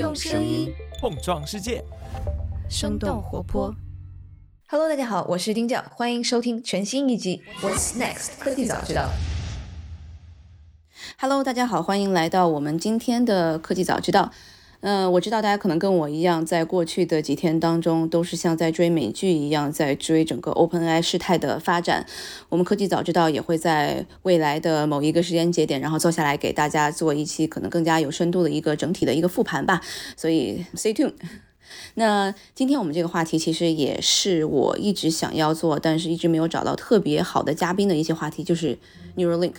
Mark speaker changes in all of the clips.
Speaker 1: 用声音
Speaker 2: 碰撞世界，
Speaker 1: 生动活泼。
Speaker 3: Hello，大家好，我是丁教，欢迎收听全新一集《What's Next 科技早知道》。Hello，大家好，欢迎来到我们今天的科技早知道。嗯、我知道大家可能跟我一样，在过去的几天当中，都是像在追美剧一样，在追整个 OpenAI 事态的发展。我们科技早知道也会在未来的某一个时间节点，然后坐下来给大家做一期可能更加有深度的一个整体的一个复盘吧。所以 stay tuned。那今天我们这个话题其实也是我一直想要做，但是一直没有找到特别好的嘉宾的一些话题，就是 Neuralink。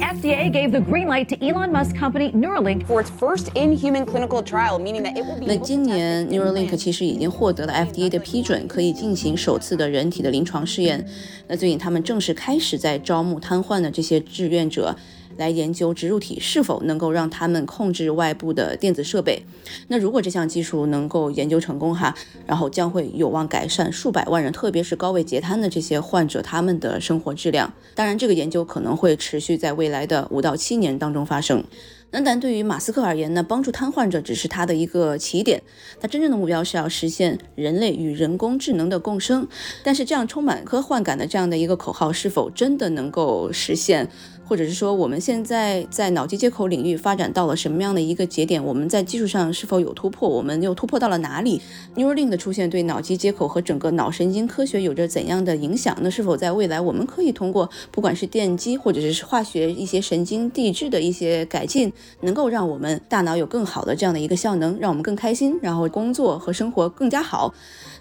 Speaker 4: FDA gave the green light to Elon Musk company Neuralink
Speaker 5: for its first in-human clinical trial, meaning that it will be.
Speaker 3: 那今年 Neuralink 其实已经获得了 FDA 的批准，可以进行首次的人体的临床试验。那最近他们正式开始在招募瘫痪的这些志愿者。来研究植入体是否能够让他们控制外部的电子设备。那如果这项技术能够研究成功哈，然后将会有望改善数百万人，特别是高位截瘫的这些患者他们的生活质量。当然，这个研究可能会持续在未来的五到七年当中发生。那但对于马斯克而言呢，帮助瘫痪者只是他的一个起点，他真正的目标是要实现人类与人工智能的共生。但是这样充满科幻感的这样的一个口号，是否真的能够实现？或者是说，我们现在在脑机接口领域发展到了什么样的一个节点？我们在技术上是否有突破？我们又突破到了哪里？Neuralink 的出现对脑机接口和整个脑神经科学有着怎样的影响？那是否在未来我们可以通过不管是电机或者是化学一些神经递质的一些改进，能够让我们大脑有更好的这样的一个效能，让我们更开心，然后工作和生活更加好？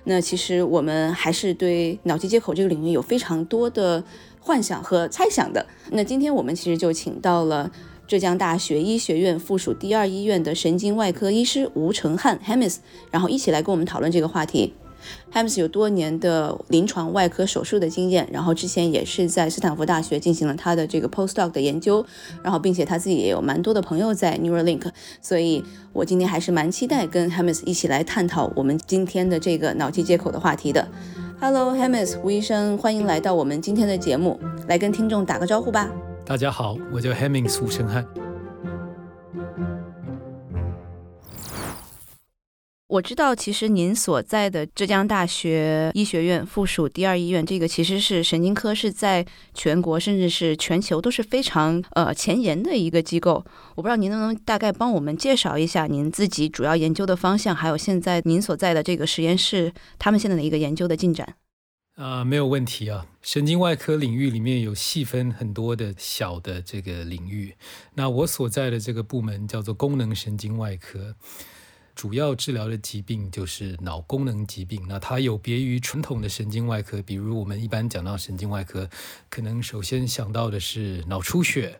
Speaker 3: 那其实我们还是对脑机接口这个领域有非常多的幻想和猜想的。那今天我们其实就请到了浙江大学医学院附属第二医院的神经外科医师吴成汉 （Hamis），然后一起来跟我们讨论这个话题。Hamis 有多年的临床外科手术的经验，然后之前也是在斯坦福大学进行了他的这个 postdoc 的研究，然后并且他自己也有蛮多的朋友在 Neuralink，所以我今天还是蛮期待跟 Hamis 一起来探讨我们今天的这个脑机接口的话题的。Hello Hemis 吴医生，欢迎来到我们今天的节目，来跟听众打个招呼吧。
Speaker 6: 大家好，我叫 Hemings，吴成汉。
Speaker 3: 我知道，其实您所在的浙江大学医学院附属第二医院，这个其实是神经科是在全国甚至是全球都是非常呃前沿的一个机构。我不知道您能不能大概帮我们介绍一下您自己主要研究的方向，还有现在您所在的这个实验室他们现在的一个研究的进展。
Speaker 6: 啊、没有问题啊。神经外科领域里面有细分很多的小的这个领域。那我所在的这个部门叫做功能神经外科，主要治疗的疾病就是脑功能疾病。那它有别于传统的神经外科，比如我们一般讲到神经外科，可能首先想到的是脑出血。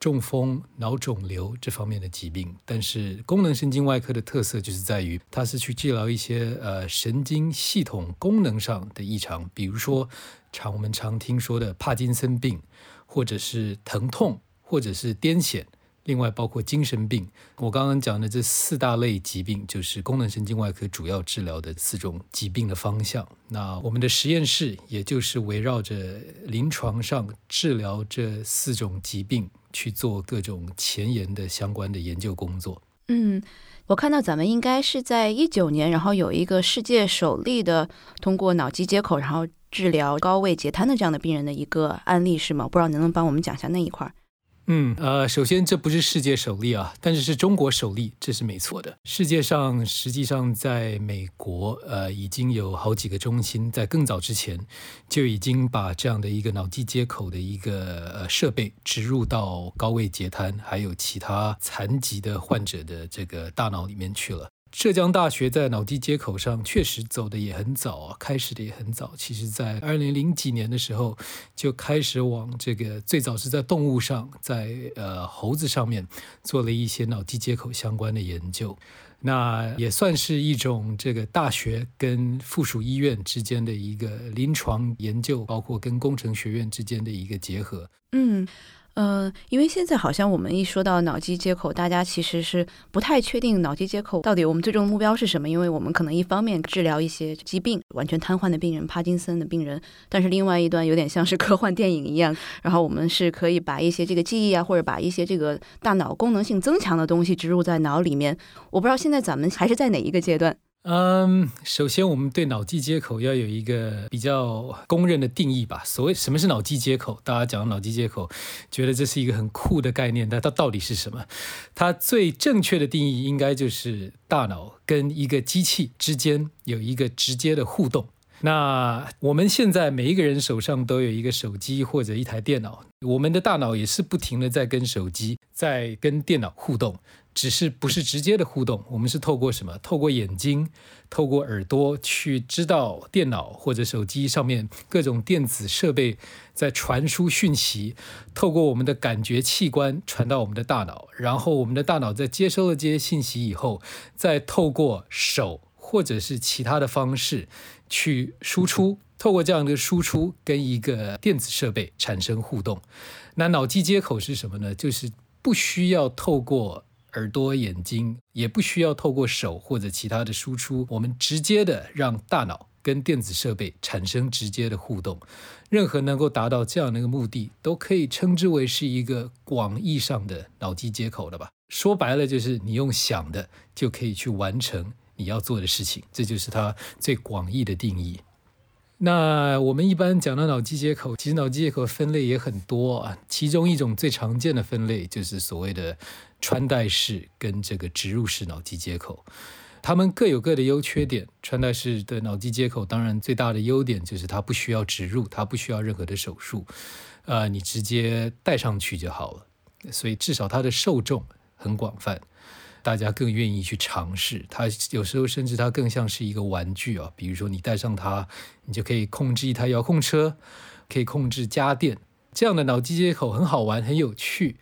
Speaker 6: 中风、脑肿瘤这方面的疾病，但是功能神经外科的特色就是在于，它是去治疗一些呃神经系统功能上的异常，比如说常我们常听说的帕金森病，或者是疼痛，或者是癫痫。另外包括精神病，我刚刚讲的这四大类疾病，就是功能神经外科主要治疗的四种疾病的方向。那我们的实验室，也就是围绕着临床上治疗这四种疾病去做各种前沿的相关的研究工作。
Speaker 3: 嗯，我看到咱们应该是在一九年，然后有一个世界首例的通过脑机接口，然后治疗高位截瘫的这样的病人的一个案例，是吗？不知道您能帮我们讲一下那一块？
Speaker 6: 嗯，呃，首先这不是世界首例啊，但是是中国首例，这是没错的。世界上实际上在美国，呃，已经有好几个中心在更早之前就已经把这样的一个脑机接口的一个呃设备植入到高位截瘫还有其他残疾的患者的这个大脑里面去了。浙江大学在脑机接口上确实走的也很早啊，开始的也很早。其实，在二零零几年的时候，就开始往这个最早是在动物上，在呃猴子上面做了一些脑机接口相关的研究。那也算是一种这个大学跟附属医院之间的一个临床研究，包括跟工程学院之间的一个结合。
Speaker 3: 嗯，呃，因为现在好像我们一说到脑机接口，大家其实是不太确定脑机接口到底我们最终的目标是什么。因为我们可能一方面治疗一些疾病，完全瘫痪的病人、帕金森的病人，但是另外一端有点像是 科幻电影一样，然后我们是可以把一些这个记忆啊，或者把一些这个大脑功能性增强的东西植入在脑里面。我不知道现在咱们还是在哪一个阶段。
Speaker 6: 嗯，首先我们对脑机接口要有一个比较公认的定义吧。所谓什么是脑机接口？大家讲脑机接口，觉得这是一个很酷的概念，但它到底是什么？它最正确的定义应该就是大脑跟一个机器之间有一个直接的互动。那我们现在每一个人手上都有一个手机或者一台电脑，我们的大脑也是不停的在跟手机、在跟电脑互动。只是不是直接的互动，我们是透过什么？透过眼睛，透过耳朵去知道电脑或者手机上面各种电子设备在传输讯息，透过我们的感觉器官传到我们的大脑，然后我们的大脑在接收了这些信息以后，再透过手或者是其他的方式去输出，透过这样的输出跟一个电子设备产生互动。那脑机接口是什么呢？就是不需要透过。耳朵、眼睛也不需要透过手或者其他的输出，我们直接的让大脑跟电子设备产生直接的互动。任何能够达到这样的一个目的，都可以称之为是一个广义上的脑机接口了吧？说白了，就是你用想的就可以去完成你要做的事情，这就是它最广义的定义。那我们一般讲到脑机接口，其实脑机接口分类也很多啊。其中一种最常见的分类就是所谓的穿戴式跟这个植入式脑机接口，它们各有各的优缺点。穿戴式的脑机接口当然最大的优点就是它不需要植入，它不需要任何的手术，呃，你直接戴上去就好了。所以至少它的受众很广泛。大家更愿意去尝试它，有时候甚至它更像是一个玩具啊。比如说你带上它，你就可以控制一台遥控车，可以控制家电。这样的脑机接口很好玩，很有趣。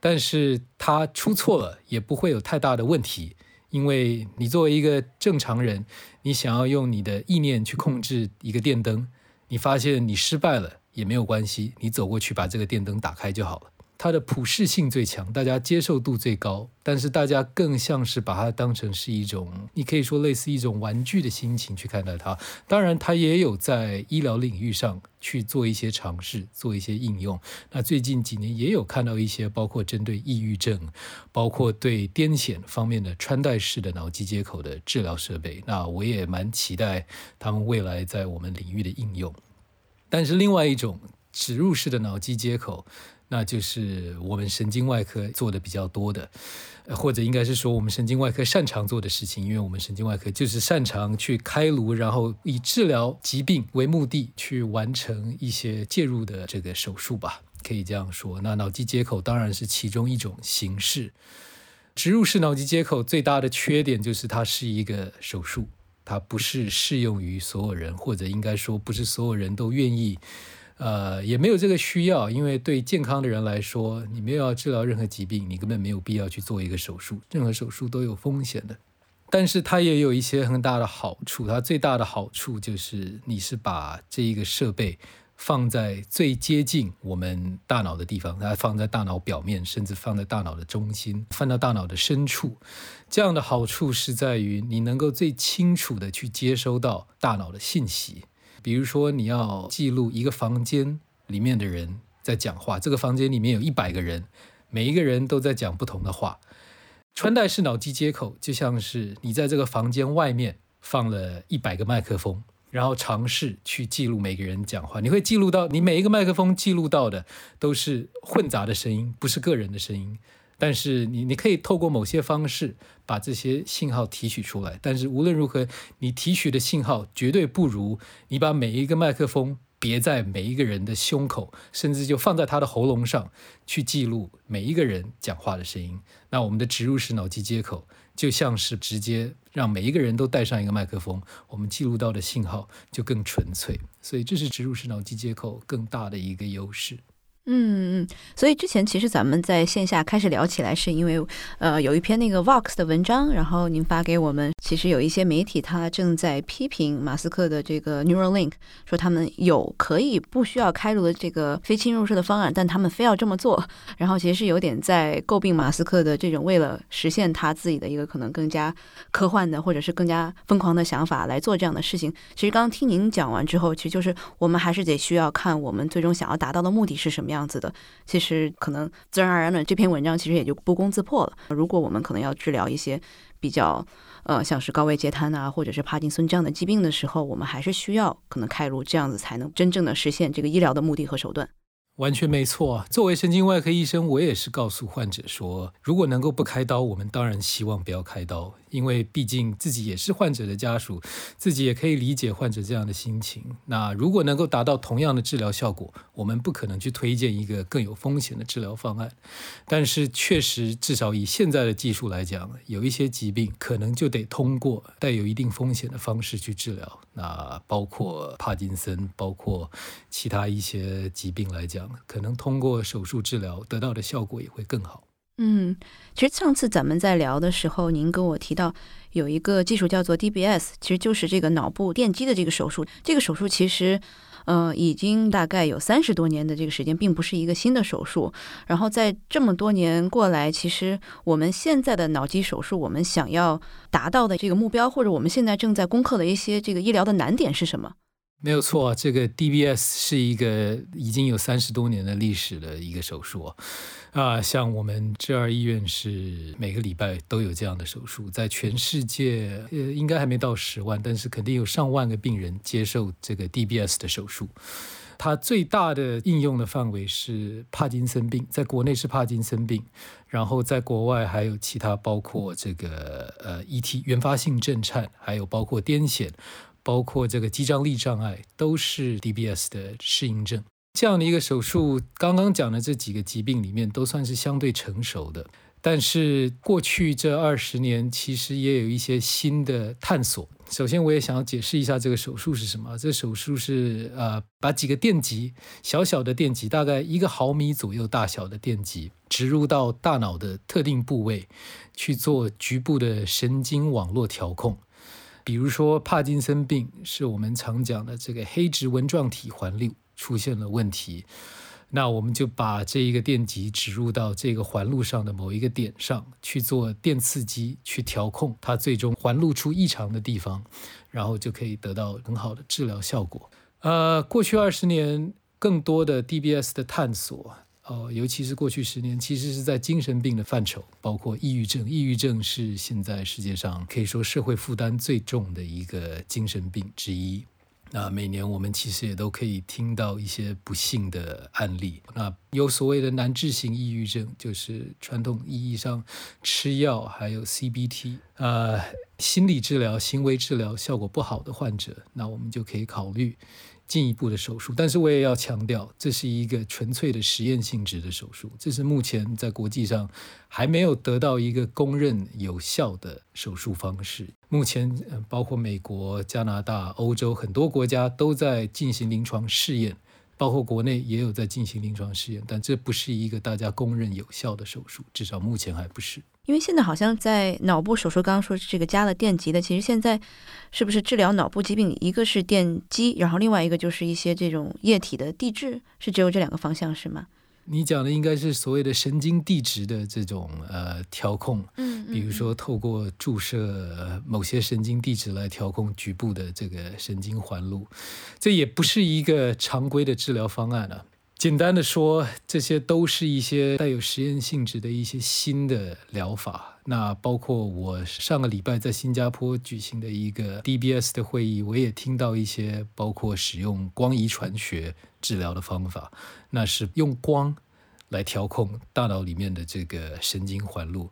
Speaker 6: 但是它出错了也不会有太大的问题，因为你作为一个正常人，你想要用你的意念去控制一个电灯，你发现你失败了也没有关系，你走过去把这个电灯打开就好了。它的普适性最强，大家接受度最高，但是大家更像是把它当成是一种，你可以说类似一种玩具的心情去看待它。当然，它也有在医疗领域上去做一些尝试，做一些应用。那最近几年也有看到一些，包括针对抑郁症，包括对癫痫方面的穿戴式的脑机接口的治疗设备。那我也蛮期待他们未来在我们领域的应用。但是另外一种植入式的脑机接口。那就是我们神经外科做的比较多的，或者应该是说我们神经外科擅长做的事情，因为我们神经外科就是擅长去开颅，然后以治疗疾病为目的去完成一些介入的这个手术吧，可以这样说。那脑机接口当然是其中一种形式。植入式脑机接口最大的缺点就是它是一个手术，它不是适用于所有人，或者应该说不是所有人都愿意。呃，也没有这个需要，因为对健康的人来说，你没有要治疗任何疾病，你根本没有必要去做一个手术。任何手术都有风险的，但是它也有一些很大的好处。它最大的好处就是，你是把这一个设备放在最接近我们大脑的地方，它放在大脑表面，甚至放在大脑的中心，放到大脑的深处。这样的好处是在于，你能够最清楚的去接收到大脑的信息。比如说，你要记录一个房间里面的人在讲话，这个房间里面有一百个人，每一个人都在讲不同的话。穿戴式脑机接口就像是你在这个房间外面放了一百个麦克风，然后尝试去记录每个人讲话。你会记录到，你每一个麦克风记录到的都是混杂的声音，不是个人的声音。但是你你可以透过某些方式把这些信号提取出来，但是无论如何，你提取的信号绝对不如你把每一个麦克风别在每一个人的胸口，甚至就放在他的喉咙上去记录每一个人讲话的声音。那我们的植入式脑机接口就像是直接让每一个人都带上一个麦克风，我们记录到的信号就更纯粹。所以这是植入式脑机接口更大的一个优势。
Speaker 3: 嗯嗯，所以之前其实咱们在线下开始聊起来，是因为呃有一篇那个 Vox 的文章，然后您发给我们，其实有一些媒体他正在批评马斯克的这个 Neuralink，说他们有可以不需要开颅的这个非侵入式的方案，但他们非要这么做，然后其实是有点在诟病马斯克的这种为了实现他自己的一个可能更加科幻的或者是更加疯狂的想法来做这样的事情。其实刚刚听您讲完之后，其实就是我们还是得需要看我们最终想要达到的目的是什么样。样子的，其实可能自然而然的这篇文章其实也就不攻自破了。如果我们可能要治疗一些比较呃像是高位截瘫啊，或者是帕金森这样的疾病的时候，我们还是需要可能开颅这样子才能真正的实现这个医疗的目的和手段。
Speaker 6: 完全没错。作为神经外科医生，我也是告诉患者说，如果能够不开刀，我们当然希望不要开刀。因为毕竟自己也是患者的家属，自己也可以理解患者这样的心情。那如果能够达到同样的治疗效果，我们不可能去推荐一个更有风险的治疗方案。但是确实，至少以现在的技术来讲，有一些疾病可能就得通过带有一定风险的方式去治疗。那包括帕金森，包括其他一些疾病来讲，可能通过手术治疗得到的效果也会更好。
Speaker 3: 嗯，其实上次咱们在聊的时候，您跟我提到有一个技术叫做 DBS，其实就是这个脑部电击的这个手术。这个手术其实，呃，已经大概有三十多年的这个时间，并不是一个新的手术。然后在这么多年过来，其实我们现在的脑机手术，我们想要达到的这个目标，或者我们现在正在攻克的一些这个医疗的难点是什么？
Speaker 6: 没有错，这个 DBS 是一个已经有三十多年的历史的一个手术啊。像我们浙二医院是每个礼拜都有这样的手术，在全世界呃应该还没到十万，但是肯定有上万个病人接受这个 DBS 的手术。它最大的应用的范围是帕金森病，在国内是帕金森病，然后在国外还有其他包括这个呃 ET 原发性震颤，还有包括癫痫。包括这个肌张力障碍都是 DBS 的适应症。这样的一个手术，刚刚讲的这几个疾病里面都算是相对成熟的。但是过去这二十年，其实也有一些新的探索。首先，我也想要解释一下这个手术是什么。这手术是呃，把几个电极，小小的电极，大概一个毫米左右大小的电极，植入到大脑的特定部位，去做局部的神经网络调控。比如说，帕金森病是我们常讲的这个黑质纹状体环路出现了问题，那我们就把这一个电极植入到这个环路上的某一个点上去做电刺激，去调控它最终环路出异常的地方，然后就可以得到很好的治疗效果。呃，过去二十年，更多的 DBS 的探索。哦，尤其是过去十年，其实是在精神病的范畴，包括抑郁症。抑郁症是现在世界上可以说社会负担最重的一个精神病之一。那每年我们其实也都可以听到一些不幸的案例。那有所谓的难治型抑郁症，就是传统意义上吃药还有 CBT，呃，心理治疗、行为治疗效果不好的患者，那我们就可以考虑。进一步的手术，但是我也要强调，这是一个纯粹的实验性质的手术，这是目前在国际上还没有得到一个公认有效的手术方式。目前，包括美国、加拿大、欧洲很多国家都在进行临床试验，包括国内也有在进行临床试验，但这不是一个大家公认有效的手术，至少目前还不是。
Speaker 3: 因为现在好像在脑部手术，刚刚说这个加了电极的，其实现在是不是治疗脑部疾病，一个是电击，然后另外一个就是一些这种液体的地质，是只有这两个方向是吗？
Speaker 6: 你讲的应该是所谓的神经递质的这种呃调控，嗯，比如说透过注射某些神经递质来调控局部的这个神经环路，这也不是一个常规的治疗方案啊。简单的说，这些都是一些带有实验性质的一些新的疗法。那包括我上个礼拜在新加坡举行的一个 DBS 的会议，我也听到一些包括使用光遗传学治疗的方法，那是用光来调控大脑里面的这个神经环路。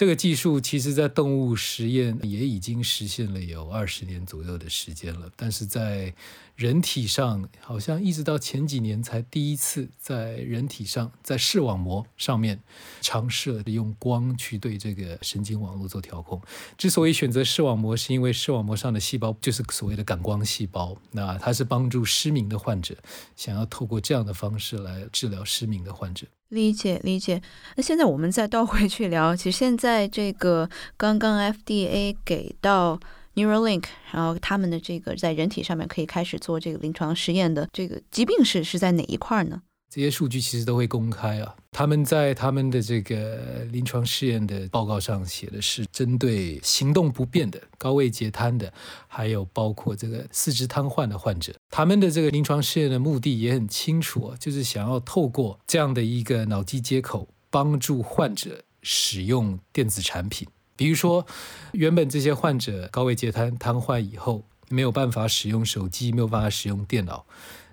Speaker 6: 这个技术其实在动物实验也已经实现了有二十年左右的时间了，但是在人体上好像一直到前几年才第一次在人体上，在视网膜上面尝试了用光去对这个神经网络做调控。之所以选择视网膜，是因为视网膜上的细胞就是所谓的感光细胞，那它是帮助失明的患者，想要透过这样的方式来治疗失明的患者。
Speaker 3: 理解理解。那现在我们再倒回去聊，其实现在这个刚刚 FDA 给到。Neuralink，然后他们的这个在人体上面可以开始做这个临床实验的这个疾病是是在哪一块呢？
Speaker 6: 这些数据其实都会公开啊。他们在他们的这个临床试验的报告上写的是针对行动不便的、高位截瘫的，还有包括这个四肢瘫痪的患者。他们的这个临床试验的目的也很清楚啊，就是想要透过这样的一个脑机接口，帮助患者使用电子产品。比如说，原本这些患者高位截瘫瘫痪以后，没有办法使用手机，没有办法使用电脑。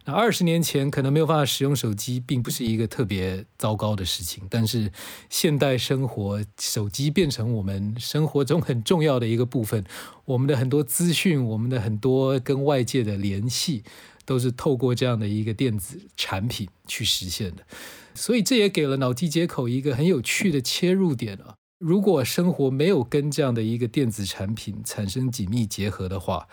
Speaker 6: 那二十年前可能没有办法使用手机，并不是一个特别糟糕的事情。但是现代生活，手机变成我们生活中很重要的一个部分。我们的很多资讯，我们的很多跟外界的联系，都是透过这样的一个电子产品去实现的。所以这也给了脑机接口一个很有趣的切入点啊。如果生活没有跟这样的一个电子产品产生紧密结合的话，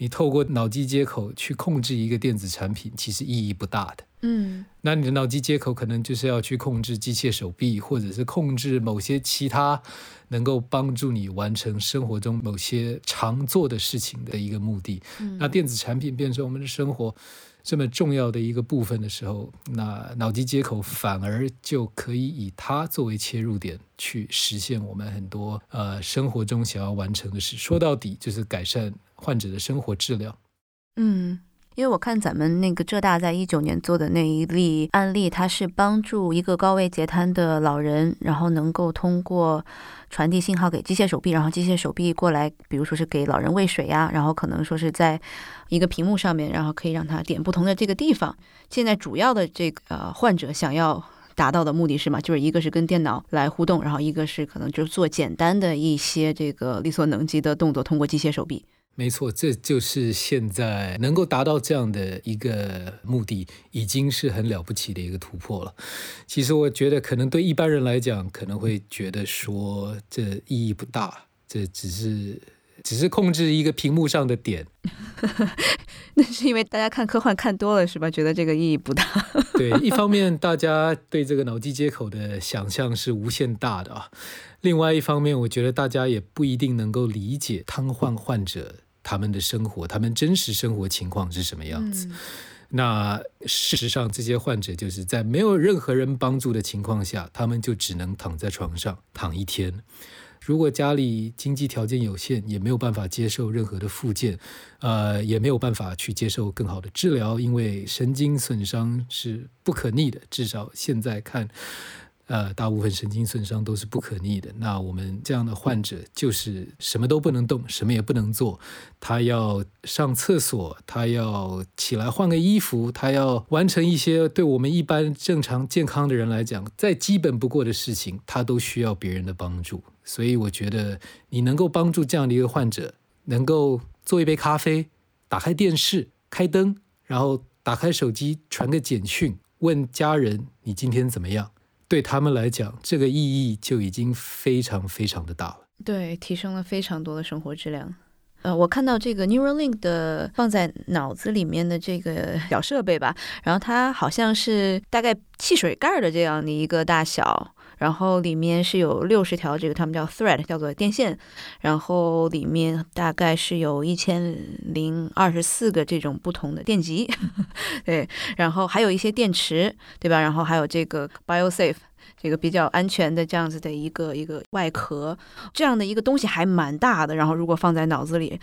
Speaker 6: 你透过脑机接口去控制一个电子产品，其实意义不大的。
Speaker 3: 嗯，
Speaker 6: 那你的脑机接口可能就是要去控制机械手臂，或者是控制某些其他能够帮助你完成生活中某些常做的事情的一个目的。那电子产品变成我们的生活。这么重要的一个部分的时候，那脑机接口反而就可以以它作为切入点，去实现我们很多呃生活中想要完成的事。说到底，就是改善患者的生活质量。
Speaker 3: 嗯。因为我看咱们那个浙大在一九年做的那一例案例，它是帮助一个高位截瘫的老人，然后能够通过传递信号给机械手臂，然后机械手臂过来，比如说是给老人喂水呀，然后可能说是在一个屏幕上面，然后可以让他点不同的这个地方。现在主要的这个呃患者想要达到的目的是嘛，就是一个是跟电脑来互动，然后一个是可能就是做简单的一些这个力所能及的动作，通过机械手臂。
Speaker 6: 没错，这就是现在能够达到这样的一个目的，已经是很了不起的一个突破了。其实我觉得，可能对一般人来讲，可能会觉得说这意义不大，这只是只是控制一个屏幕上的点。
Speaker 3: 那是因为大家看科幻看多了，是吧？觉得这个意义不大。
Speaker 6: 对，一方面大家对这个脑机接口的想象是无限大的啊，另外一方面，我觉得大家也不一定能够理解瘫痪患者。他们的生活，他们真实生活情况是什么样子？那事实上，这些患者就是在没有任何人帮助的情况下，他们就只能躺在床上躺一天。如果家里经济条件有限，也没有办法接受任何的复健，呃，也没有办法去接受更好的治疗，因为神经损伤是不可逆的。至少现在看。呃，大部分神经损伤都是不可逆的。那我们这样的患者就是什么都不能动，什么也不能做。他要上厕所，他要起来换个衣服，他要完成一些对我们一般正常健康的人来讲再基本不过的事情，他都需要别人的帮助。所以我觉得你能够帮助这样的一个患者，能够做一杯咖啡，打开电视，开灯，然后打开手机传个简讯，问家人你今天怎么样。对他们来讲，这个意义就已经非常非常的大了。
Speaker 3: 对，提升了非常多的生活质量。呃，我看到这个 Neuralink 的放在脑子里面的这个小设备吧，然后它好像是大概汽水盖的这样的一个大小。然后里面是有六十条，这个他们叫 thread，叫做电线。然后里面大概是有一千零二十四个这种不同的电极，对。然后还有一些电池，对吧？然后还有这个 BioSafe，这个比较安全的这样子的一个一个外壳，这样的一个东西还蛮大的。然后如果放在脑子里。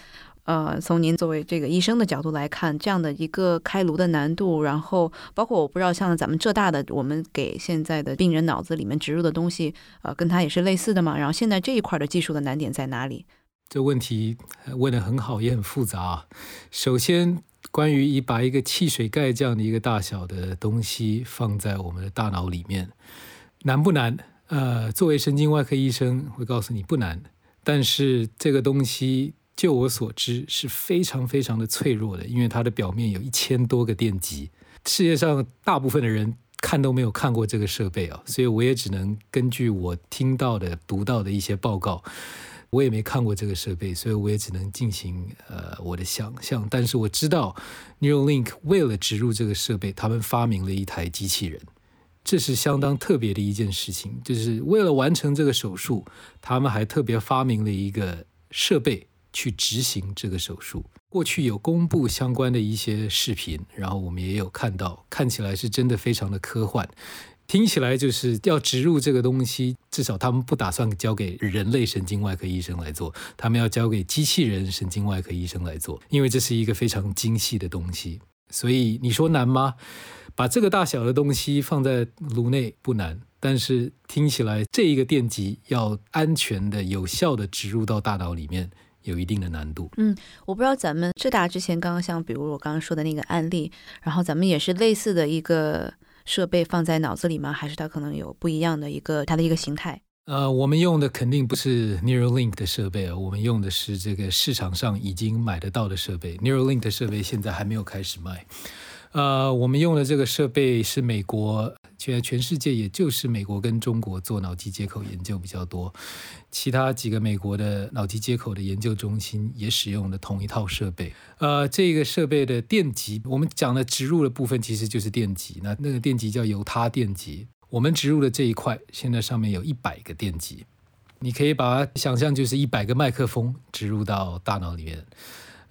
Speaker 3: 呃，从您作为这个医生的角度来看，这样的一个开颅的难度，然后包括我不知道像咱们浙大的，我们给现在的病人脑子里面植入的东西，呃，跟它也是类似的嘛。然后现在这一块的技术的难点在哪里？
Speaker 6: 这问题问的很好，也很复杂。首先，关于一把一个汽水盖这样的一个大小的东西放在我们的大脑里面，难不难？呃，作为神经外科医生，会告诉你不难，但是这个东西，就我所知是非常非常的脆弱的，因为它的表面有一千多个电极，世界上大部分的人看都没有看过这个设备啊，所以我也只能根据我听到的、读到的一些报告。我也没看过这个设备，所以我也只能进行呃我的想象。但是我知道，Neuralink 为了植入这个设备，他们发明了一台机器人，这是相当特别的一件事情。就是为了完成这个手术，他们还特别发明了一个设备去执行这个手术。过去有公布相关的一些视频，然后我们也有看到，看起来是真的非常的科幻。听起来就是要植入这个东西，至少他们不打算交给人类神经外科医生来做，他们要交给机器人神经外科医生来做，因为这是一个非常精细的东西。所以你说难吗？把这个大小的东西放在颅内不难，但是听起来这一个电极要安全的、有效的植入到大脑里面，有一定的难度。
Speaker 3: 嗯，我不知道咱们浙大之前刚刚像比如我刚刚说的那个案例，然后咱们也是类似的一个。设备放在脑子里吗？还是它可能有不一样的一个它的一个形态？
Speaker 6: 呃，我们用的肯定不是 Neuralink 的设备啊，我们用的是这个市场上已经买得到的设备。Neuralink 的设备现在还没有开始卖。呃，我们用的这个设备是美国，全全世界也就是美国跟中国做脑机接口研究比较多，其他几个美国的脑机接口的研究中心也使用的同一套设备。呃，这个设备的电极，我们讲的植入的部分其实就是电极，那那个电极叫犹他电极。我们植入的这一块，现在上面有一百个电极，你可以把它想象就是一百个麦克风植入到大脑里面。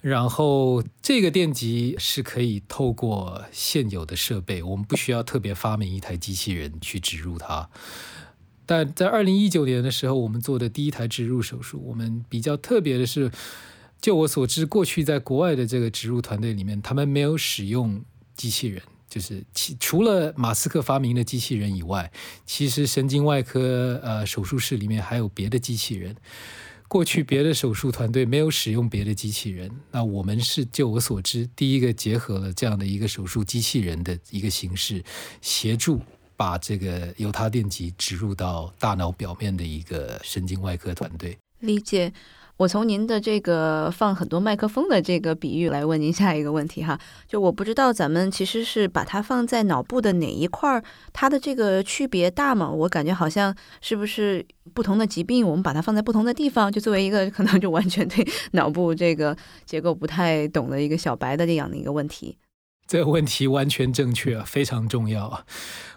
Speaker 6: 然后这个电极是可以透过现有的设备，我们不需要特别发明一台机器人去植入它。但在二零一九年的时候，我们做的第一台植入手术，我们比较特别的是，就我所知，过去在国外的这个植入团队里面，他们没有使用机器人，就是其除了马斯克发明的机器人以外，其实神经外科呃手术室里面还有别的机器人。过去别的手术团队没有使用别的机器人，那我们是就我所知第一个结合了这样的一个手术机器人的一个形式，协助把这个犹他电极植入到大脑表面的一个神经外科团队。
Speaker 3: 理解。我从您的这个放很多麦克风的这个比喻来问您下一个问题哈，就我不知道咱们其实是把它放在脑部的哪一块儿，它的这个区别大吗？我感觉好像是不是不同的疾病，我们把它放在不同的地方，就作为一个 可能就完全对 脑部这个结构不太懂的一个小白的这样的一个问题。
Speaker 6: 这个问题完全正确，非常重要。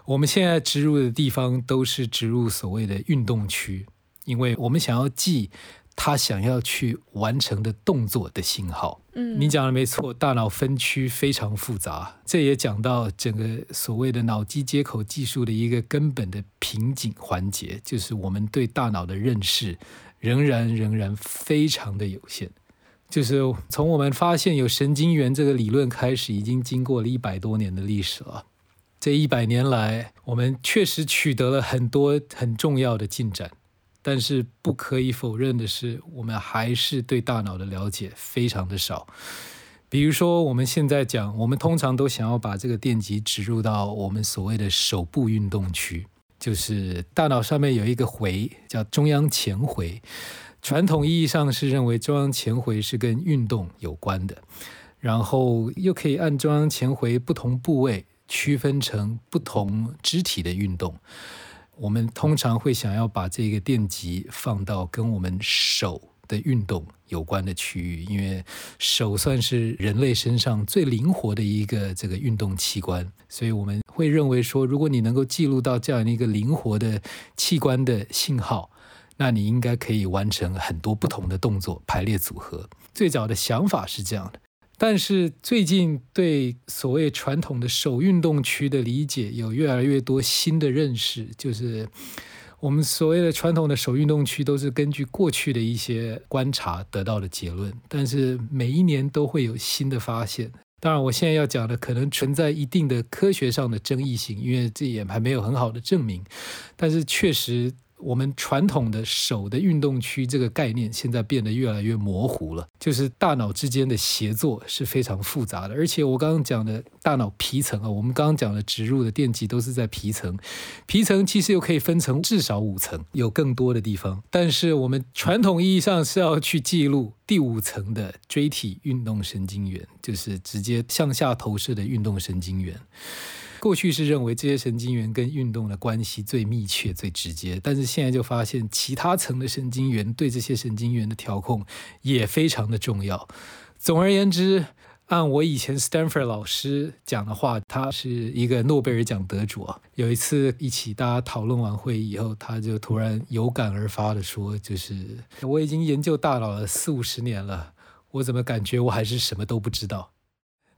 Speaker 6: 我们现在植入的地方都是植入所谓的运动区，因为我们想要记。他想要去完成的动作的信号，
Speaker 3: 嗯，
Speaker 6: 你讲的没错，大脑分区非常复杂，这也讲到整个所谓的脑机接口技术的一个根本的瓶颈环节，就是我们对大脑的认识仍然仍然非常的有限。就是从我们发现有神经元这个理论开始，已经经过了一百多年的历史了。这一百年来，我们确实取得了很多很重要的进展。但是不可以否认的是，我们还是对大脑的了解非常的少。比如说，我们现在讲，我们通常都想要把这个电极植入到我们所谓的手部运动区，就是大脑上面有一个回叫中央前回。传统意义上是认为中央前回是跟运动有关的，然后又可以按中央前回不同部位区分成不同肢体的运动。我们通常会想要把这个电极放到跟我们手的运动有关的区域，因为手算是人类身上最灵活的一个这个运动器官，所以我们会认为说，如果你能够记录到这样一个灵活的器官的信号，那你应该可以完成很多不同的动作排列组合。最早的想法是这样的。但是最近对所谓传统的手运动区的理解有越来越多新的认识，就是我们所谓的传统的手运动区都是根据过去的一些观察得到的结论，但是每一年都会有新的发现。当然，我现在要讲的可能存在一定的科学上的争议性，因为这也还没有很好的证明。但是确实，我们传统的手的运动区这个概念现在变得越来越模糊了，就是大脑之间的协作是非常复杂的，而且我刚刚讲的大脑皮层啊，我们刚刚讲的植入的电极都是在皮层，皮层其实又可以分成至少五层，有更多的地方，但是我们传统意义上是要去记录第五层的椎体运动神经元，就是直接向下投射的运动神经元。过去是认为这些神经元跟运动的关系最密切、最直接，但是现在就发现其他层的神经元对这些神经元的调控也非常的重要。总而言之，按我以前 Stanford 老师讲的话，他是一个诺贝尔奖得主啊。有一次一起大家讨论完会议以后，他就突然有感而发的说：“就是我已经研究大脑了四五十年了，我怎么感觉我还是什么都不知道？”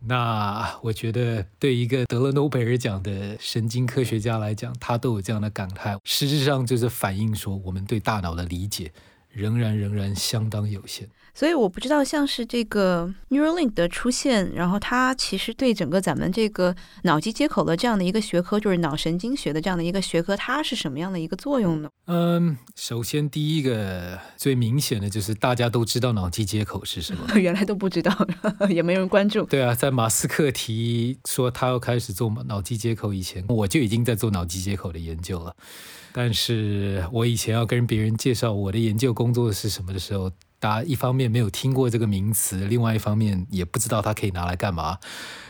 Speaker 6: 那我觉得，对一个得了诺贝尔奖的神经科学家来讲，他都有这样的感慨，实质上就是反映说，我们对大脑的理解仍然仍然相当有限。
Speaker 3: 所以我不知道，像是这个 Neuralink 的出现，然后它其实对整个咱们这个脑机接口的这样的一个学科，就是脑神经学的这样的一个学科，它是什么样的一个作用呢？
Speaker 6: 嗯，首先第一个最明显的就是大家都知道脑机接口是什么，
Speaker 3: 原来都不知道，也没人关注。
Speaker 6: 对啊，在马斯克提说他要开始做脑机接口以前，我就已经在做脑机接口的研究了。但是我以前要跟别人介绍我的研究工作是什么的时候，大家一方面没有听过这个名词，另外一方面也不知道它可以拿来干嘛。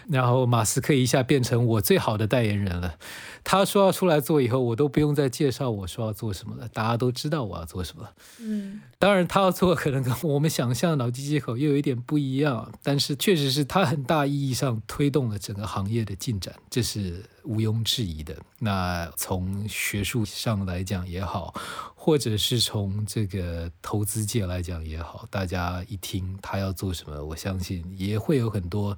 Speaker 6: 然后马斯克一下变成我最好的代言人了。他说要出来做以后，我都不用再介绍我说要做什么了，大家都知道我要做什么。嗯，当然他要做可能跟我们想象的脑机接口又有一点不一样，但是确实是他很大意义上推动了整个行业的进展，这是毋庸置疑的。那从学术上来讲也好，或者是从这个投资界来讲也好，大家一听他要做什么，我相信也会有很多。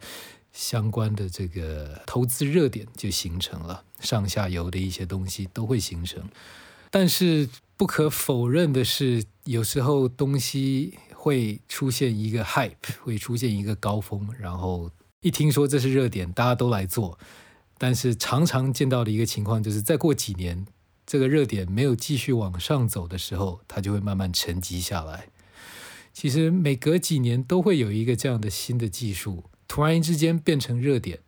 Speaker 6: 相关的这个投资热点就形成了，上下游的一些东西都会形成。但是不可否认的是，有时候东西会出现一个 hype，会出现一个高峰，然后一听说这是热点，大家都来做。但是常常见到的一个情况就是，再过几年，这个热点没有继续往上走的时候，它就会慢慢沉积下来。其实每隔几年都会有一个这样的新的技术。突然之间变成热点，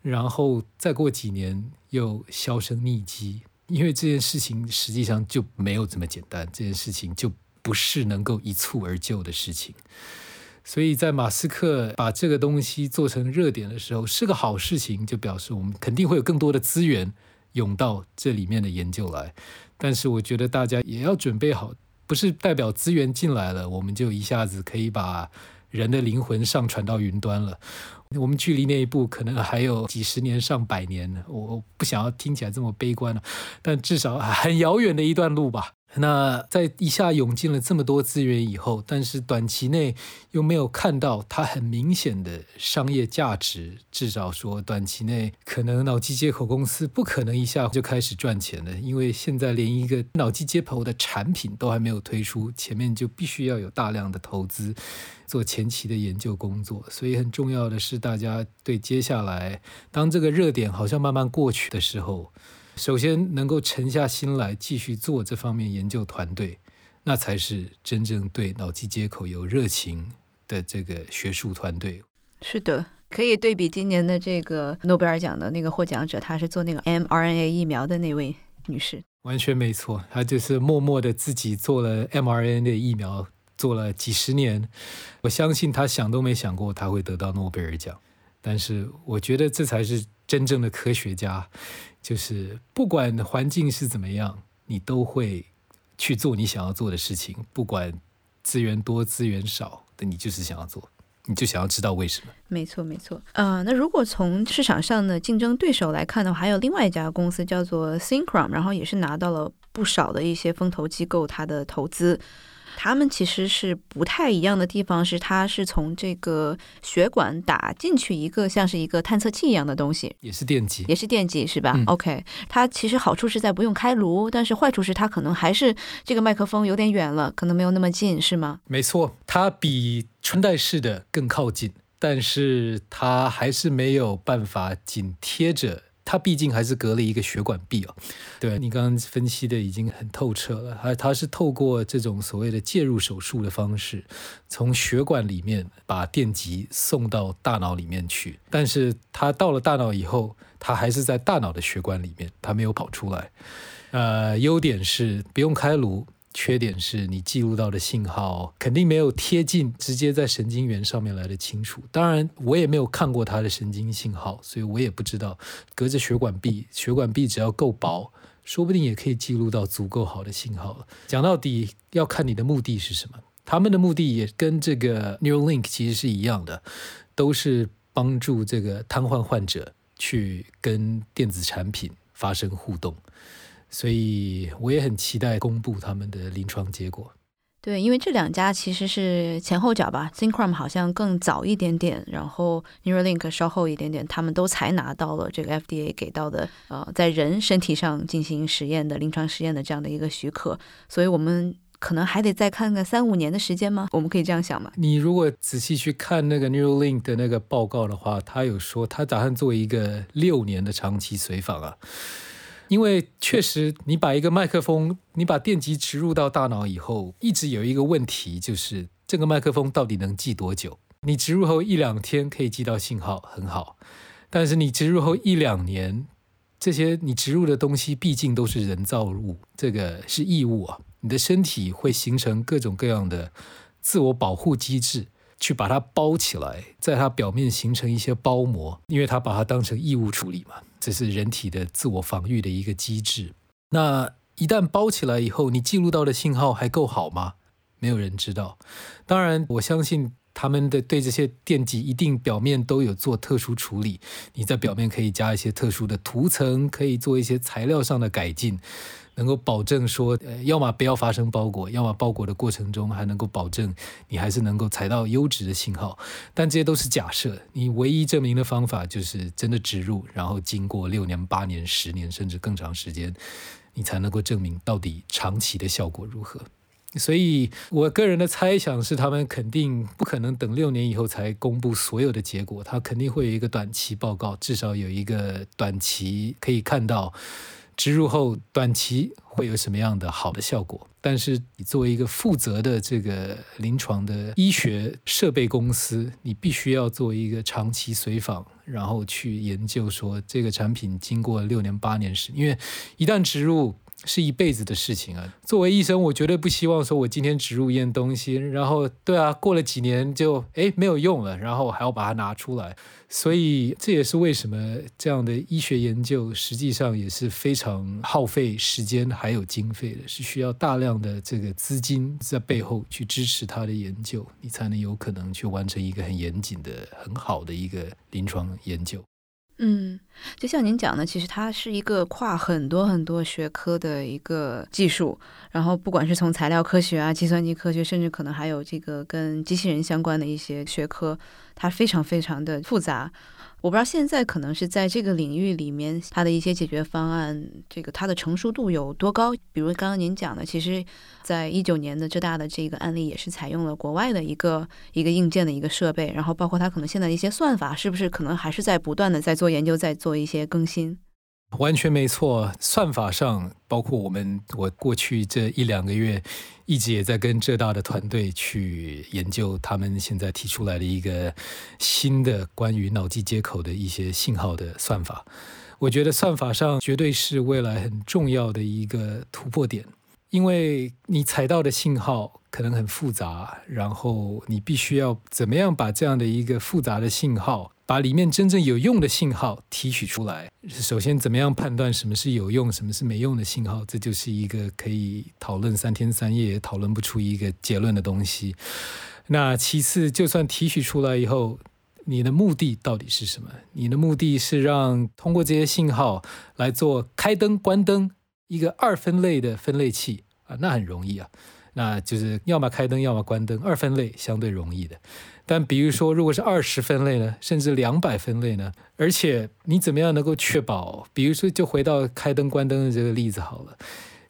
Speaker 6: 然后再过几年又销声匿迹，因为这件事情实际上就没有这么简单，这件事情就不是能够一蹴而就的事情。所以在马斯克把这个东西做成热点的时候，是个好事情，就表示我们肯定会有更多的资源涌到这里面的研究来。但是我觉得大家也要准备好，不是代表资源进来了，我们就一下子可以把。人的灵魂上传到云端了，我们距离那一步可能还有几十年、上百年呢。我不想要听起来这么悲观了，但至少很遥远的一段路吧。那在一下涌进了这么多资源以后，但是短期内又没有看到它很明显的商业价值，至少说短期内可能脑机接口公司不可能一下就开始赚钱了，因为现在连一个脑机接口的产品都还没有推出，前面就必须要有大量的投资做前期的研究工作，所以很重要的是大家对接下来当这个热点好像慢慢过去的时候。首先能够沉下心来继续做这方面研究团队，那才是真正对脑机接口有热情的这个学术团队。
Speaker 3: 是的，可以对比今年的这个诺贝尔奖的那个获奖者，她是做那个 mRNA 疫苗的那位女士。
Speaker 6: 完全没错，她就是默默的自己做了 mRNA 疫苗，做了几十年。我相信她想都没想过她会得到诺贝尔奖，但是我觉得这才是真正的科学家。就是不管环境是怎么样，你都会去做你想要做的事情。不管资源多资源少，你就是想要做，你就想要知道为什么。
Speaker 3: 没错，没错。呃，那如果从市场上的竞争对手来看的话，还有另外一家公司叫做 Synchron，然后也是拿到了不少的一些风投机构它的投资。他们其实是不太一样的地方，是它是从这个血管打进去一个像是一个探测器一样的东西，
Speaker 6: 也是电极，
Speaker 3: 也是电极是吧？OK，它其实好处是在不用开颅，但是坏处是它可能还是这个麦克风有点远了，可能没有那么近，是吗？
Speaker 6: 没错，它比穿戴式的更靠近，但是它还是没有办法紧贴着。它毕竟还是隔了一个血管壁啊。对你刚刚分析的已经很透彻了，它它是透过这种所谓的介入手术的方式，从血管里面把电极送到大脑里面去，但是它到了大脑以后，它还是在大脑的血管里面，它没有跑出来。呃，优点是不用开颅。缺点是你记录到的信号肯定没有贴近直接在神经元上面来的清楚。当然，我也没有看过它的神经信号，所以我也不知道隔着血管壁，血管壁只要够薄，说不定也可以记录到足够好的信号。讲到底，要看你的目的是什么。他们的目的也跟这个 Neuralink 其实是一样的，都是帮助这个瘫痪患者去跟电子产品发生互动。所以我也很期待公布他们的临床结果。
Speaker 3: 对，因为这两家其实是前后脚吧 z i n c r o m 好像更早一点点，然后 Neuralink 稍后一点点，他们都才拿到了这个 FDA 给到的呃，在人身体上进行实验的临床实验的这样的一个许可。所以我们可能还得再看个三五年的时间吗？我们可以这样想吗？
Speaker 6: 你如果仔细去看那个 Neuralink 的那个报告的话，他有说他打算做一个六年的长期随访啊。因为确实，你把一个麦克风，你把电极植入到大脑以后，一直有一个问题，就是这个麦克风到底能记多久？你植入后一两天可以记到信号很好，但是你植入后一两年，这些你植入的东西毕竟都是人造物，这个是异物啊，你的身体会形成各种各样的自我保护机制。去把它包起来，在它表面形成一些包膜，因为它把它当成异物处理嘛，这是人体的自我防御的一个机制。那一旦包起来以后，你记录到的信号还够好吗？没有人知道。当然，我相信他们的对这些电极一定表面都有做特殊处理，你在表面可以加一些特殊的涂层，可以做一些材料上的改进。能够保证说，呃，要么不要发生包裹，要么包裹的过程中还能够保证你还是能够采到优质的信号。但这些都是假设，你唯一证明的方法就是真的植入，然后经过六年、八年、十年甚至更长时间，你才能够证明到底长期的效果如何。所以我个人的猜想是，他们肯定不可能等六年以后才公布所有的结果，他肯定会有一个短期报告，至少有一个短期可以看到。植入后短期会有什么样的好的效果？但是你作为一个负责的这个临床的医学设备公司，你必须要做一个长期随访，然后去研究说这个产品经过六年八年时，因为一旦植入。是一辈子的事情啊！作为医生，我绝对不希望说我今天植入一样东西，然后对啊，过了几年就哎没有用了，然后还要把它拿出来。所以这也是为什么这样的医学研究实际上也是非常耗费时间还有经费的，是需要大量的这个资金在背后去支持他的研究，你才能有可能去完成一个很严谨的、很好的一个临床研究。
Speaker 3: 嗯，就像您讲的，其实它是一个跨很多很多学科的一个技术，然后不管是从材料科学啊、计算机科学，甚至可能还有这个跟机器人相关的一些学科，它非常非常的复杂。我不知道现在可能是在这个领域里面，它的一些解决方案，这个它的成熟度有多高？比如刚刚您讲的，其实，在一九年的浙大的这个案例也是采用了国外的一个一个硬件的一个设备，然后包括它可能现在的一些算法，是不是可能还是在不断的在做研究，在做一些更新？
Speaker 6: 完全没错，算法上，包括我们我过去这一两个月，一直也在跟浙大的团队去研究他们现在提出来的一个新的关于脑机接口的一些信号的算法。我觉得算法上绝对是未来很重要的一个突破点，因为你采到的信号可能很复杂，然后你必须要怎么样把这样的一个复杂的信号。把里面真正有用的信号提取出来。首先，怎么样判断什么是有用，什么是没用的信号？这就是一个可以讨论三天三夜也讨论不出一个结论的东西。那其次，就算提取出来以后，你的目的到底是什么？你的目的是让通过这些信号来做开灯、关灯一个二分类的分类器啊？那很容易啊，那就是要么开灯，要么关灯，二分类相对容易的。但比如说，如果是二十分类呢，甚至两百分类呢？而且你怎么样能够确保？比如说，就回到开灯关灯的这个例子好了，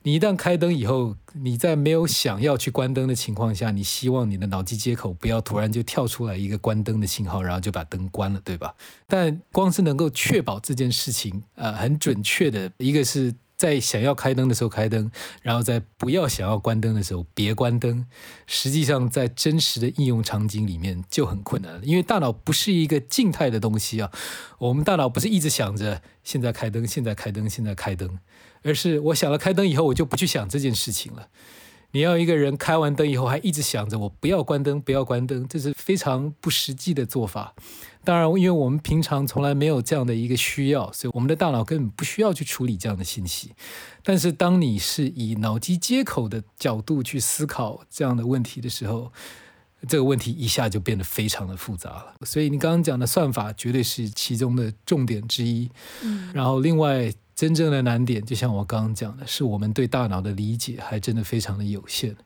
Speaker 6: 你一旦开灯以后，你在没有想要去关灯的情况下，你希望你的脑机接口不要突然就跳出来一个关灯的信号，然后就把灯关了，对吧？但光是能够确保这件事情，呃，很准确的，一个是。在想要开灯的时候开灯，然后在不要想要关灯的时候别关灯。实际上，在真实的应用场景里面就很困难了，因为大脑不是一个静态的东西啊。我们大脑不是一直想着现在开灯、现在开灯、现在开灯，而是我想了开灯以后，我就不去想这件事情了。你要一个人开完灯以后还一直想着我不要关灯，不要关灯，这是非常不实际的做法。当然，因为我们平常从来没有这样的一个需要，所以我们的大脑根本不需要去处理这样的信息。但是，当你是以脑机接口的角度去思考这样的问题的时候，这个问题一下就变得非常的复杂了。所以，你刚刚讲的算法绝对是其中的重点之一。嗯，然后另外。真正的难点，就像我刚刚讲的，是我们对大脑的理解还真的非常的有限。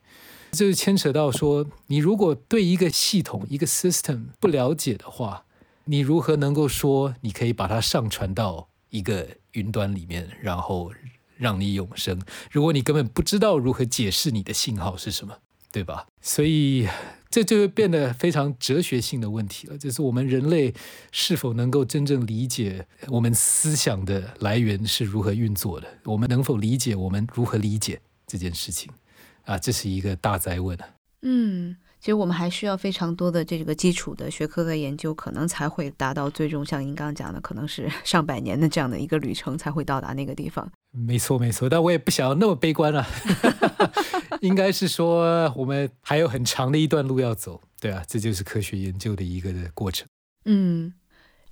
Speaker 6: 这就牵扯到说，你如果对一个系统、一个 system 不了解的话，你如何能够说你可以把它上传到一个云端里面，然后让你永生？如果你根本不知道如何解释你的信号是什么，对吧？所以。这就会变得非常哲学性的问题了，就是我们人类是否能够真正理解我们思想的来源是如何运作的？我们能否理解我们如何理解这件事情？啊，这是一个大灾问啊。
Speaker 3: 嗯，其实我们还需要非常多的这个基础的学科的研究，可能才会达到最终像您刚刚讲的，可能是 上百年的这样的一个旅程才会到达那个地方。
Speaker 6: 没错，没错，但我也不想要那么悲观啊。应该是说，我们还有很长的一段路要走，对啊，这就是科学研究的一个过程。
Speaker 3: 嗯，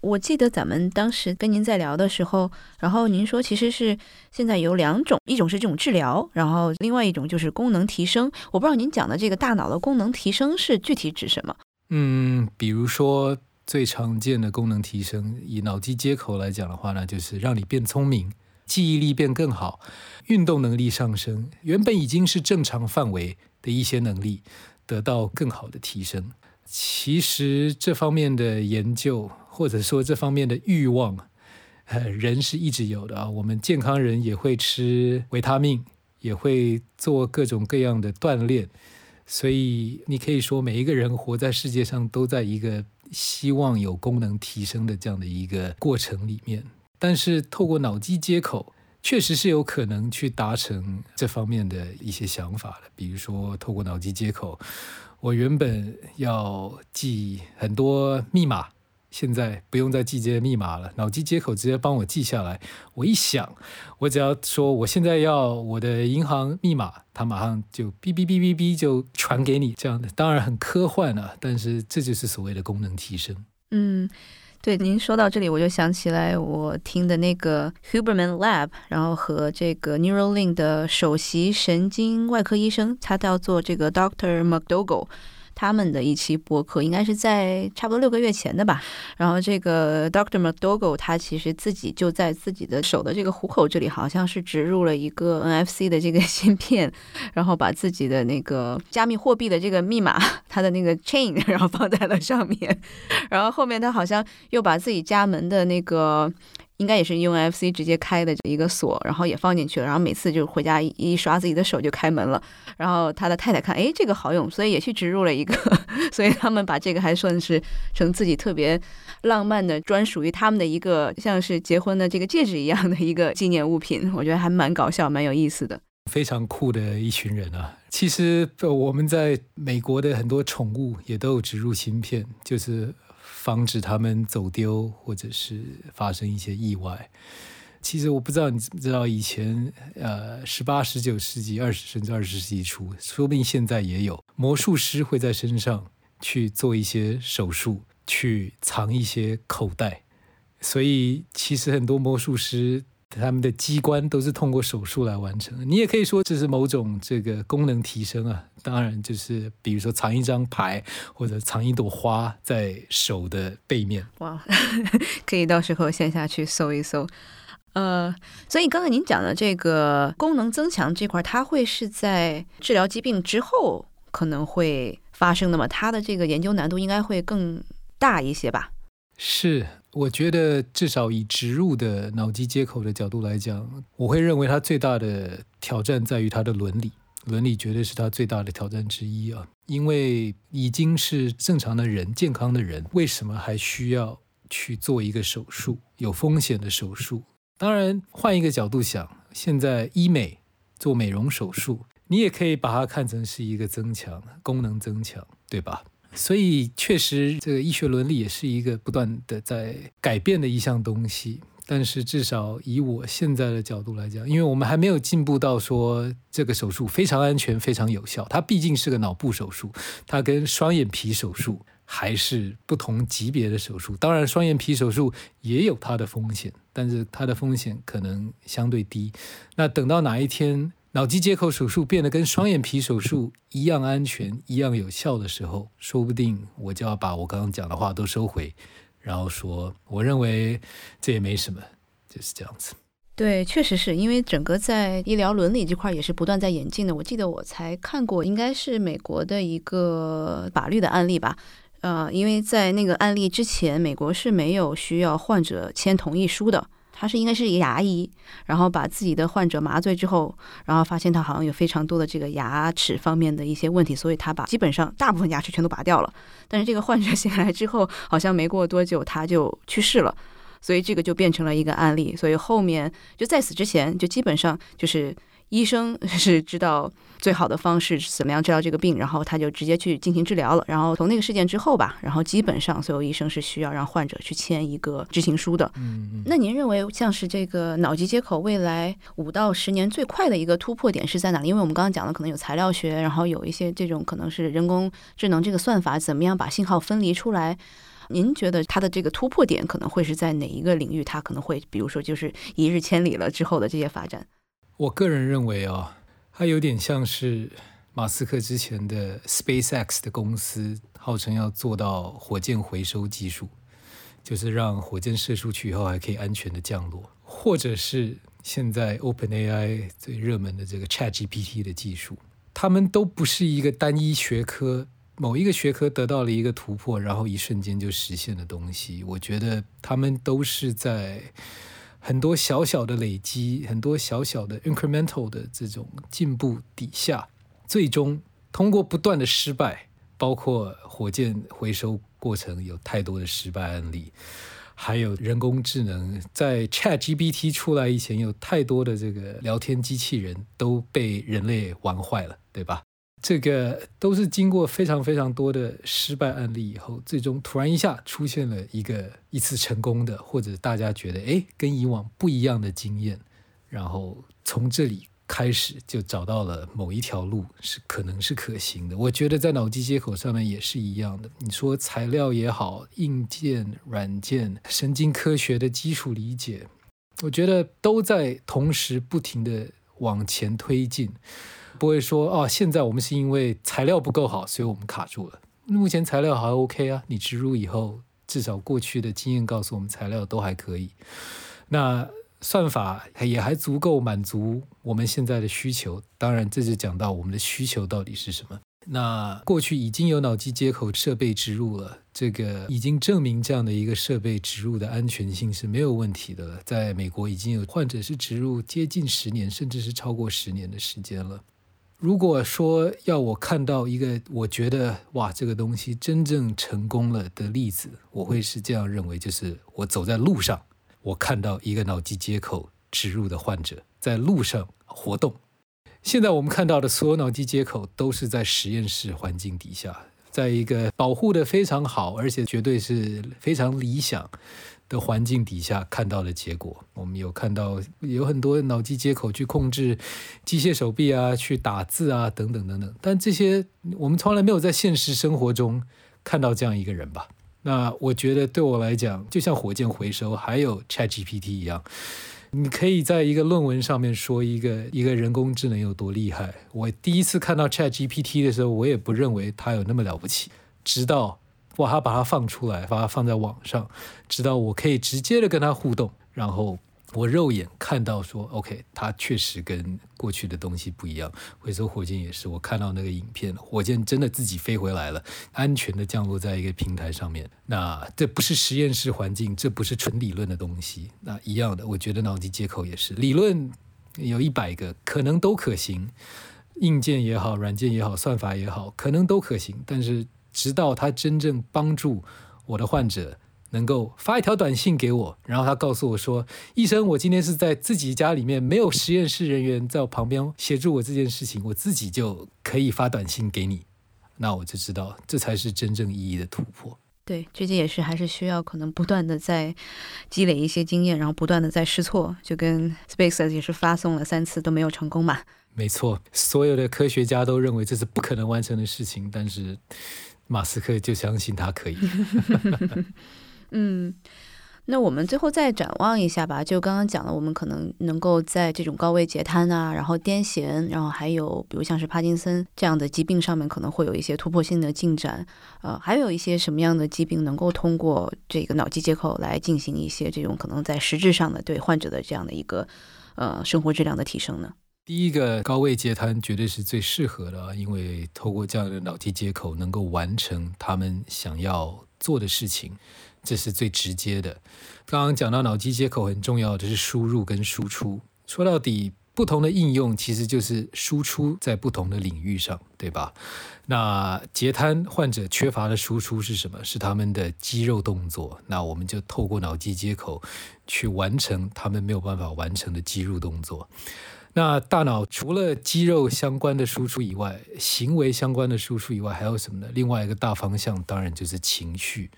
Speaker 3: 我记得咱们当时跟您在聊的时候，然后您说其实是现在有两种，一种是这种治疗，然后另外一种就是功能提升。我不知道您讲的这个大脑的功能提升是具体指什么？
Speaker 6: 嗯，比如说最常见的功能提升，以脑机接口来讲的话呢，就是让你变聪明。记忆力变更好，运动能力上升，原本已经是正常范围的一些能力得到更好的提升。其实这方面的研究，或者说这方面的欲望，呃，人是一直有的啊。我们健康人也会吃维他命，也会做各种各样的锻炼，所以你可以说每一个人活在世界上都在一个希望有功能提升的这样的一个过程里面。但是透过脑机接口，确实是有可能去达成这方面的一些想法的。比如说，透过脑机接口，我原本要记很多密码，现在不用再记这些密码了，脑机接口直接帮我记下来。我一想，我只要说我现在要我的银行密码，它马上就哔哔哔哔哔就传给你。这样的当然很科幻啊，但是这就是所谓的功能提升。
Speaker 3: 嗯。对，您说到这里，我就想起来我听的那个 Huberman Lab，然后和这个 Neuralink 的首席神经外科医生，他叫做这个 Doctor McDougall。他们的一期播客应该是在差不多六个月前的吧。然后这个 Doctor mcdougal 他其实自己就在自己的手的这个虎口这里，好像是植入了一个 NFC 的这个芯片，然后把自己的那个加密货币的这个密码，他的那个 chain，然后放在了上面。然后后面他好像又把自己家门的那个。应该也是用 FC 直接开的一个锁，然后也放进去了，然后每次就回家一刷自己的手就开门了。然后他的太太看，哎，这个好用，所以也去植入了一个，所以他们把这个还算是成自己特别浪漫的、专属于他们的一个，像是结婚的这个戒指一样的一个纪念物品。我觉得还蛮搞笑、蛮有意思的。
Speaker 6: 非常酷的一群人啊！其实我们在美国的很多宠物也都有植入芯片，就是。防止他们走丢，或者是发生一些意外。其实我不知道你知不知道，以前呃，十八、十九世纪、二十甚至二十世纪初，说不定现在也有魔术师会在身上去做一些手术，去藏一些口袋。所以其实很多魔术师。他们的机关都是通过手术来完成。你也可以说这是某种这个功能提升啊。当然，就是比如说藏一张牌或者藏一朵花在手的背面。
Speaker 3: 哇，可以到时候线下去搜一搜。呃，所以刚才您讲的这个功能增强这块，它会是在治疗疾病之后可能会发生的吗？它的这个研究难度应该会更大一些吧？
Speaker 6: 是我觉得至少以植入的脑机接口的角度来讲，我会认为它最大的挑战在于它的伦理，伦理绝对是它最大的挑战之一啊！因为已经是正常的人、健康的人，为什么还需要去做一个手术，有风险的手术？当然，换一个角度想，现在医美做美容手术，你也可以把它看成是一个增强功能增强，对吧？所以确实，这个医学伦理也是一个不断的在改变的一项东西。但是至少以我现在的角度来讲，因为我们还没有进步到说这个手术非常安全、非常有效。它毕竟是个脑部手术，它跟双眼皮手术还是不同级别的手术。当然，双眼皮手术也有它的风险，但是它的风险可能相对低。那等到哪一天？脑机接口手术变得跟双眼皮手术一样安全、一样有效的时候，说不定我就要把我刚刚讲的话都收回，然后说，我认为这也没什么，就是这样子。
Speaker 3: 对，确实是因为整个在医疗伦理这块也是不断在演进的。我记得我才看过，应该是美国的一个法律的案例吧。呃，因为在那个案例之前，美国是没有需要患者签同意书的。他是应该是一个牙医，然后把自己的患者麻醉之后，然后发现他好像有非常多的这个牙齿方面的一些问题，所以他把基本上大部分牙齿全都拔掉了。但是这个患者 醒来之后，好像没过多久他就去世了，所以这个就变成了一个案例。所以后面就在此之前，就基本上就是。医生是知道最好的方式怎么样治疗这个病，然后他就直接去进行治疗了。然后从那个事件之后吧，然后基本上所有医生是需要让患者去签一个知情书的。嗯，那您认为像是这个脑机接口未来五到十年最快的一个突破点是在哪里？因为我们刚刚讲的可能有材料学，然后有一些这种可能是人工智能这个算法怎么样把信号分离出来？您觉得它的这个突破点可能会是在哪一个领域？它可能会比如说就是一日千里了之后的这些发展？
Speaker 6: 我个人认为啊，它有点像是马斯克之前的 SpaceX 的公司，号称要做到火箭回收技术，就是让火箭射出去以后还可以安全的降落，或者是现在 OpenAI 最热门的这个 ChatGPT 的技术，他们都不是一个单一学科，某一个学科得到了一个突破，然后一瞬间就实现的东西。我觉得他们都是在。很多小小的累积，很多小小的 incremental 的这种进步底下，最终通过不断的失败，包括火箭回收过程有太多的失败案例，还有人工智能在 Chat GPT 出来以前，有太多的这个聊天机器人都被人类玩坏了，对吧？这个都是经过非常非常多的失败案例以后，最终突然一下出现了一个一次成功的，或者大家觉得哎跟以往不一样的经验，然后从这里开始就找到了某一条路是可能是可行的。我觉得在脑机接口上面也是一样的。你说材料也好，硬件、软件、神经科学的基础理解，我觉得都在同时不停的往前推进。不会说哦，现在我们是因为材料不够好，所以我们卡住了。目前材料还 OK 啊，你植入以后，至少过去的经验告诉我们材料都还可以。那算法也还足够满足我们现在的需求。当然，这就讲到我们的需求到底是什么。那过去已经有脑机接口设备植入了，这个已经证明这样的一个设备植入的安全性是没有问题的了。在美国已经有患者是植入接近十年，甚至是超过十年的时间了。如果说要我看到一个我觉得哇这个东西真正成功了的例子，我会是这样认为：就是我走在路上，我看到一个脑机接口植入的患者在路上活动。现在我们看到的所有脑机接口都是在实验室环境底下，在一个保护的非常好，而且绝对是非常理想。的环境底下看到的结果，我们有看到有很多脑机接口去控制机械手臂啊，去打字啊，等等等等。但这些我们从来没有在现实生活中看到这样一个人吧？那我觉得对我来讲，就像火箭回收还有 ChatGPT 一样，你可以在一个论文上面说一个一个人工智能有多厉害。我第一次看到 ChatGPT 的时候，我也不认为它有那么了不起，直到。我还把它放出来，把它放在网上，直到我可以直接的跟它互动，然后我肉眼看到说，OK，它确实跟过去的东西不一样。回收火箭也是，我看到那个影片，火箭真的自己飞回来了，安全的降落在一个平台上面。那这不是实验室环境，这不是纯理论的东西。那一样的，我觉得脑机接口也是，理论有一百个，可能都可行，硬件也好，软件也好，算法也好，可能都可行。但是直到他真正帮助我的患者。能够发一条短信给我，然后他告诉我说：“医生，我今天是在自己家里面，没有实验室人员在我旁边协助我这件事情，我自己就可以发短信给你。”那我就知道，这才是真正意义的突破。
Speaker 3: 对，最近也是还是需要可能不断的在积累一些经验，然后不断的在试错，就跟 SpaceX 也是发送了三次都没有成功嘛。
Speaker 6: 没错，所有的科学家都认为这是不可能完成的事情，但是马斯克就相信他可以。
Speaker 3: 嗯，那我们最后再展望一下吧。就刚刚讲了，我们可能能够在这种高位截瘫啊，然后癫痫，然后还有比如像是帕金森这样的疾病上面，可能会有一些突破性的进展。呃，还有一些什么样的疾病能够通过这个脑机接口来进行一些这种可能在实质上的对患者的这样的一个呃生活质量的提升呢？
Speaker 6: 第一个高位截瘫绝对是最适合的啊，因为透过这样的脑机接口，能够完成他们想要做的事情。这是最直接的。刚刚讲到脑机接口很重要的是输入跟输出。说到底，不同的应用其实就是输出在不同的领域上，对吧？那截瘫患者缺乏的输出是什么？是他们的肌肉动作。那我们就透过脑机接口去完成他们没有办法完成的肌肉动作。那大脑除了肌肉相关的输出以外，行为相关的输出以外，还有什么呢？另外一个大方向当然就是情绪。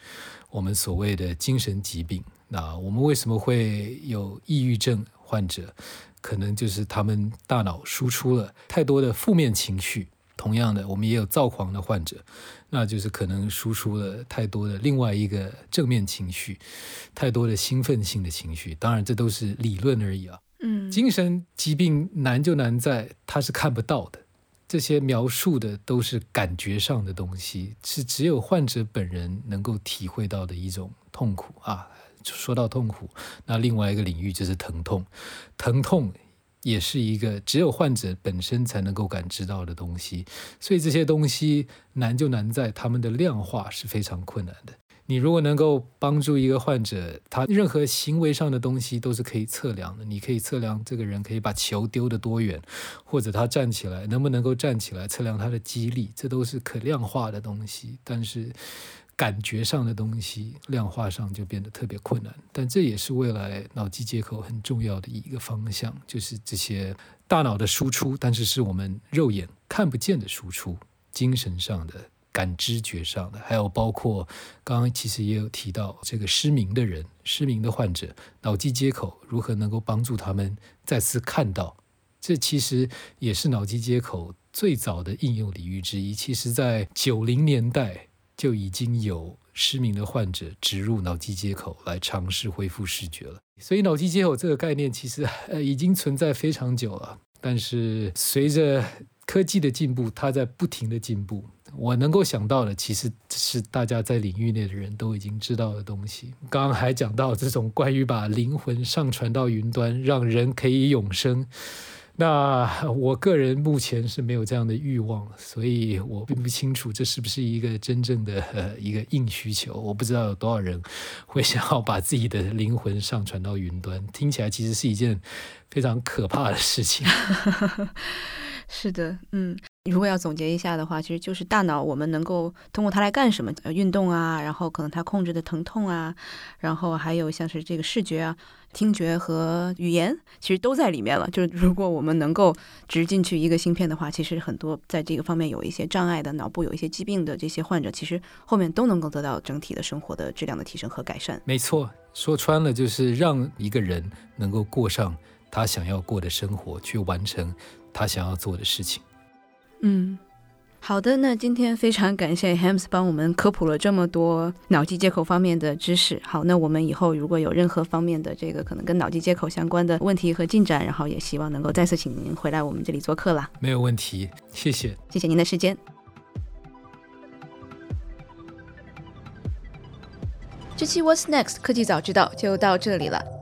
Speaker 6: 我们所谓的精神疾病，那我们为什么会有抑郁症患者？可能就是他们大脑输出了太多的负面情绪。同样的，我们也有躁狂的患者，那就是可能输出了太多的另外一个正面情绪，太多的兴奋性的情绪。当然，这都是理论而已啊。精神疾病难就难在它是看不到的。这些描述的都是感觉上的东西，是只有患者本人能够体会到的一种痛苦啊。说到痛苦，那另外一个领域就是疼痛，疼痛也是一个只有患者本身才能够感知到的东西。所以这些东西难就难在他们的量化是非常困难的。你如果能够帮助一个患者，他任何行为上的东西都是可以测量的。你可以测量这个人可以把球丢得多远，或者他站起来能不能够站起来，测量他的肌力，这都是可量化的东西。但是感觉上的东西，量化上就变得特别困难。但这也是未来脑机接口很重要的一个方向，就是这些大脑的输出，但是是我们肉眼看不见的输出，精神上的。感知觉上的，还有包括刚刚其实也有提到这个失明的人、失明的患者，脑机接口如何能够帮助他们再次看到？这其实也是脑机接口最早的应用领域之一。其实，在九零年代就已经有失明的患者植入脑机接口来尝试恢复视觉了。所以，脑机接口这个概念其实呃已经存在非常久了，但是随着科技的进步，它在不停的进步。我能够想到的，其实是大家在领域内的人都已经知道的东西。刚刚还讲到这种关于把灵魂上传到云端，让人可以永生。那我个人目前是没有这样的欲望，所以我并不清楚这是不是一个真正的呃一个硬需求。我不知道有多少人 会想要把自己的灵魂上传到云端，听起来其实是一件非常可怕的事情。
Speaker 3: 是的，嗯。如果要总结一下的话，其实就是大脑，我们能够通过它来干什么？呃，运动啊，然后可能它控制的疼痛啊，然后还有像是这个视觉啊、听觉和语言，其实都在里面了。就是如果我们能够植进去一个芯片的话，其实很多在这个方面有一些障碍的、脑部有一些疾病的这些患者，其实后面都能够得到整体的生活的质量的提升和改善。
Speaker 6: 没错，说穿了就是让一个人能够过上他想要过的生活，去完成他想要做的事情。
Speaker 3: 嗯，好的，那今天非常感谢 Hams 帮我们科普了这么多脑机接口方面的知识。好，那我们以后如果有任何方面的这个可能跟脑机接口相关的问题和进展，然后也希望能够再次请您回来我们这里做客啦。
Speaker 6: 没有问题，谢谢，
Speaker 3: 谢谢您的时间。这期 What's Next 科技早知道就到这里了。